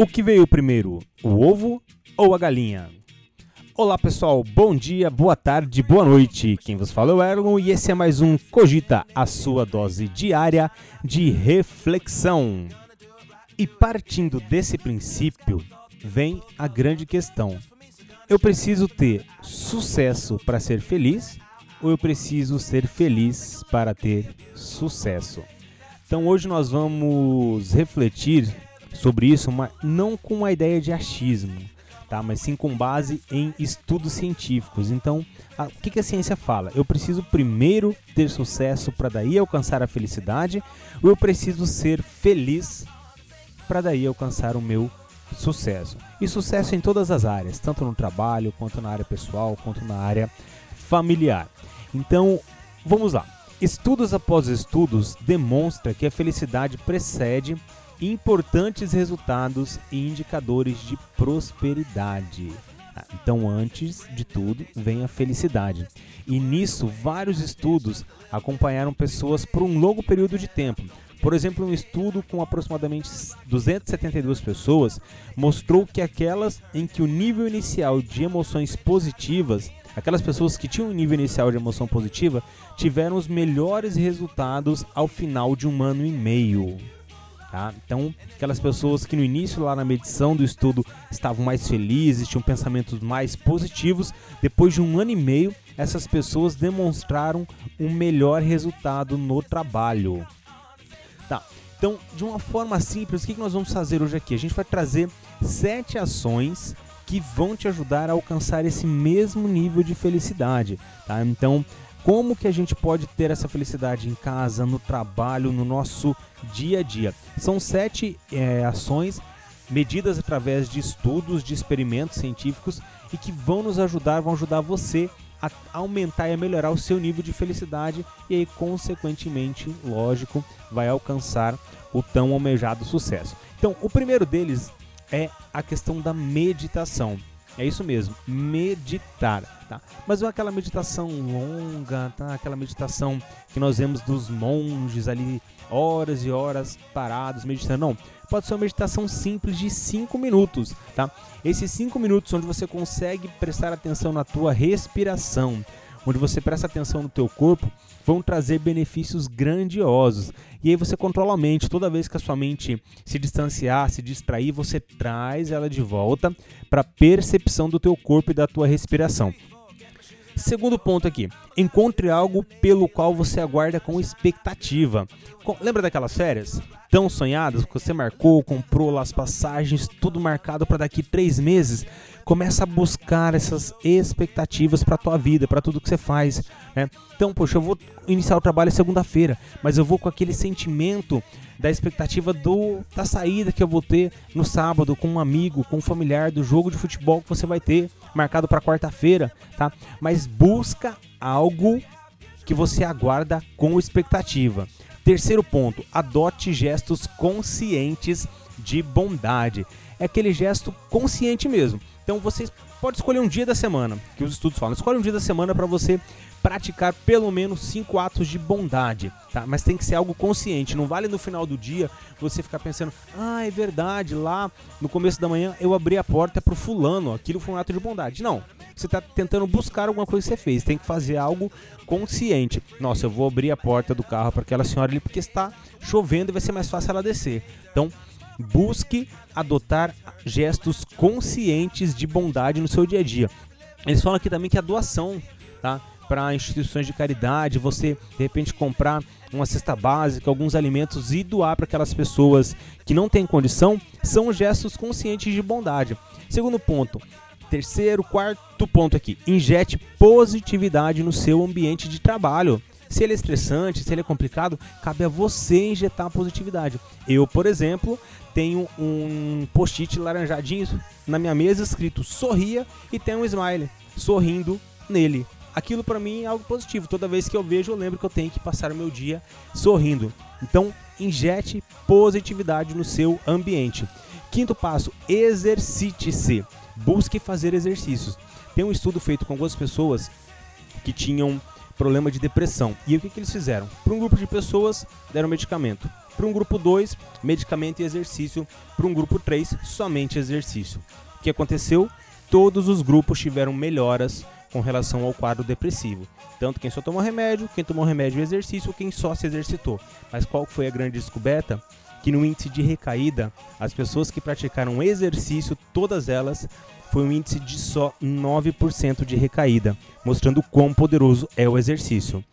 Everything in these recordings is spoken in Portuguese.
O que veio primeiro, o ovo ou a galinha? Olá pessoal, bom dia, boa tarde, boa noite. Quem vos fala é o Erlon e esse é mais um Cogita, a sua dose diária de reflexão. E partindo desse princípio, vem a grande questão: eu preciso ter sucesso para ser feliz ou eu preciso ser feliz para ter sucesso? Então hoje nós vamos refletir sobre isso, mas não com uma ideia de achismo, tá? mas sim com base em estudos científicos. Então, a, o que, que a ciência fala? Eu preciso primeiro ter sucesso para daí alcançar a felicidade, ou eu preciso ser feliz para daí alcançar o meu sucesso? E sucesso em todas as áreas, tanto no trabalho, quanto na área pessoal, quanto na área familiar. Então, vamos lá. Estudos após estudos demonstram que a felicidade precede importantes resultados e indicadores de prosperidade. Ah, então, antes de tudo, vem a felicidade. E nisso, vários estudos acompanharam pessoas por um longo período de tempo. Por exemplo, um estudo com aproximadamente 272 pessoas mostrou que aquelas em que o nível inicial de emoções positivas, aquelas pessoas que tinham um nível inicial de emoção positiva, tiveram os melhores resultados ao final de um ano e meio. Tá? Então, aquelas pessoas que no início, lá na medição do estudo, estavam mais felizes, tinham pensamentos mais positivos, depois de um ano e meio, essas pessoas demonstraram um melhor resultado no trabalho. Tá. Então, de uma forma simples, o que nós vamos fazer hoje aqui? A gente vai trazer sete ações que vão te ajudar a alcançar esse mesmo nível de felicidade. Tá? Então, como que a gente pode ter essa felicidade em casa, no trabalho, no nosso dia a dia. São sete é, ações medidas através de estudos, de experimentos científicos e que vão nos ajudar, vão ajudar você a aumentar e a melhorar o seu nível de felicidade e aí, consequentemente, lógico, vai alcançar o tão almejado sucesso. Então, o primeiro deles é a questão da meditação. É isso mesmo, meditar, tá? Mas não é aquela meditação longa, tá? Aquela meditação que nós vemos dos monges ali, horas e horas parados meditando. Não, pode ser uma meditação simples de 5 minutos, tá? Esses 5 minutos onde você consegue prestar atenção na tua respiração, onde você presta atenção no teu corpo, vão trazer benefícios grandiosos. E aí você controla a mente. Toda vez que a sua mente se distanciar, se distrair, você traz ela de volta para a percepção do teu corpo e da tua respiração. Segundo ponto aqui, encontre algo pelo qual você aguarda com expectativa. Lembra daquelas férias? Tão sonhadas que você marcou, comprou lá as passagens, tudo marcado para daqui três meses. Começa a buscar essas expectativas para tua vida, para tudo que você faz. Né? Então, poxa, eu vou iniciar o trabalho segunda-feira, mas eu vou com aquele sentimento da expectativa do da saída que eu vou ter no sábado com um amigo, com um familiar, do jogo de futebol que você vai ter marcado para quarta-feira, tá? Mas busca algo que você aguarda com expectativa. Terceiro ponto, adote gestos conscientes de bondade. É aquele gesto consciente mesmo. Então você pode escolher um dia da semana, que os estudos falam. Escolhe um dia da semana para você praticar pelo menos cinco atos de bondade, tá? Mas tem que ser algo consciente. Não vale no final do dia você ficar pensando, ah, é verdade, lá no começo da manhã eu abri a porta pro fulano, aquilo foi um ato de bondade. Não. Você está tentando buscar alguma coisa que você fez. Tem que fazer algo consciente. Nossa, eu vou abrir a porta do carro para aquela senhora ali porque está chovendo e vai ser mais fácil ela descer. Então, busque adotar gestos conscientes de bondade no seu dia a dia. Eles falam aqui também que a doação, tá? para instituições de caridade, você de repente comprar uma cesta básica, alguns alimentos e doar para aquelas pessoas que não têm condição, são gestos conscientes de bondade. Segundo ponto, terceiro, quarto ponto aqui, injete positividade no seu ambiente de trabalho. Se ele é estressante, se ele é complicado, cabe a você injetar positividade. Eu, por exemplo, tenho um post-it laranjadinho na minha mesa escrito sorria e tem um smile sorrindo nele aquilo para mim é algo positivo. Toda vez que eu vejo, eu lembro que eu tenho que passar o meu dia sorrindo. Então, injete positividade no seu ambiente. Quinto passo, exercite-se. Busque fazer exercícios. Tem um estudo feito com algumas pessoas que tinham problema de depressão. E o que, que eles fizeram? Para um grupo de pessoas, deram medicamento. Para um grupo 2, medicamento e exercício. Para um grupo 3, somente exercício. O que aconteceu? Todos os grupos tiveram melhoras com relação ao quadro depressivo. Tanto quem só tomou remédio, quem tomou remédio e exercício, quem só se exercitou. Mas qual foi a grande descoberta? Que no índice de recaída, as pessoas que praticaram exercício, todas elas, foi um índice de só 9% de recaída, mostrando quão poderoso é o exercício.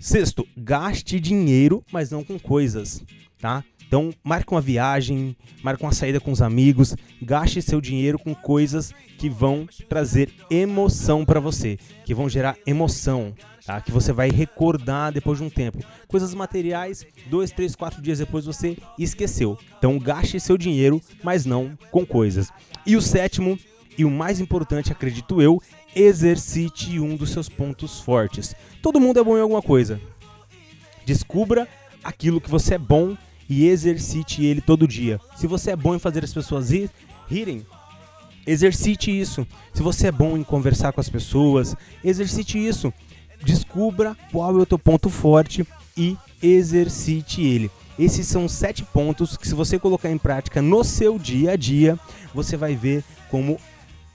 Sexto, gaste dinheiro, mas não com coisas, tá? Então, marque uma viagem, marque uma saída com os amigos, gaste seu dinheiro com coisas que vão trazer emoção para você, que vão gerar emoção, tá? que você vai recordar depois de um tempo. Coisas materiais, dois, três, quatro dias depois você esqueceu. Então, gaste seu dinheiro, mas não com coisas. E o sétimo, e o mais importante, acredito eu, exercite um dos seus pontos fortes. Todo mundo é bom em alguma coisa. Descubra aquilo que você é bom e exercite ele todo dia. Se você é bom em fazer as pessoas rir, rirem, exercite isso. Se você é bom em conversar com as pessoas, exercite isso. Descubra qual é o teu ponto forte e exercite ele. Esses são sete pontos que, se você colocar em prática no seu dia a dia, você vai ver como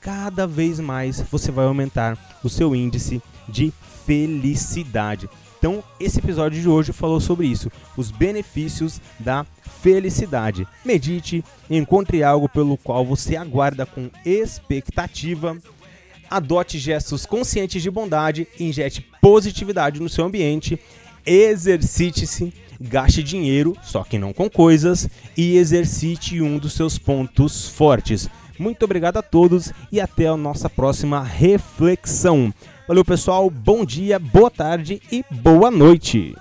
cada vez mais você vai aumentar o seu índice de felicidade. Então, esse episódio de hoje falou sobre isso, os benefícios da felicidade. Medite, encontre algo pelo qual você aguarda com expectativa. Adote gestos conscientes de bondade, injete positividade no seu ambiente, exercite-se, gaste dinheiro, só que não com coisas, e exercite um dos seus pontos fortes. Muito obrigado a todos e até a nossa próxima reflexão. Valeu, pessoal. Bom dia, boa tarde e boa noite.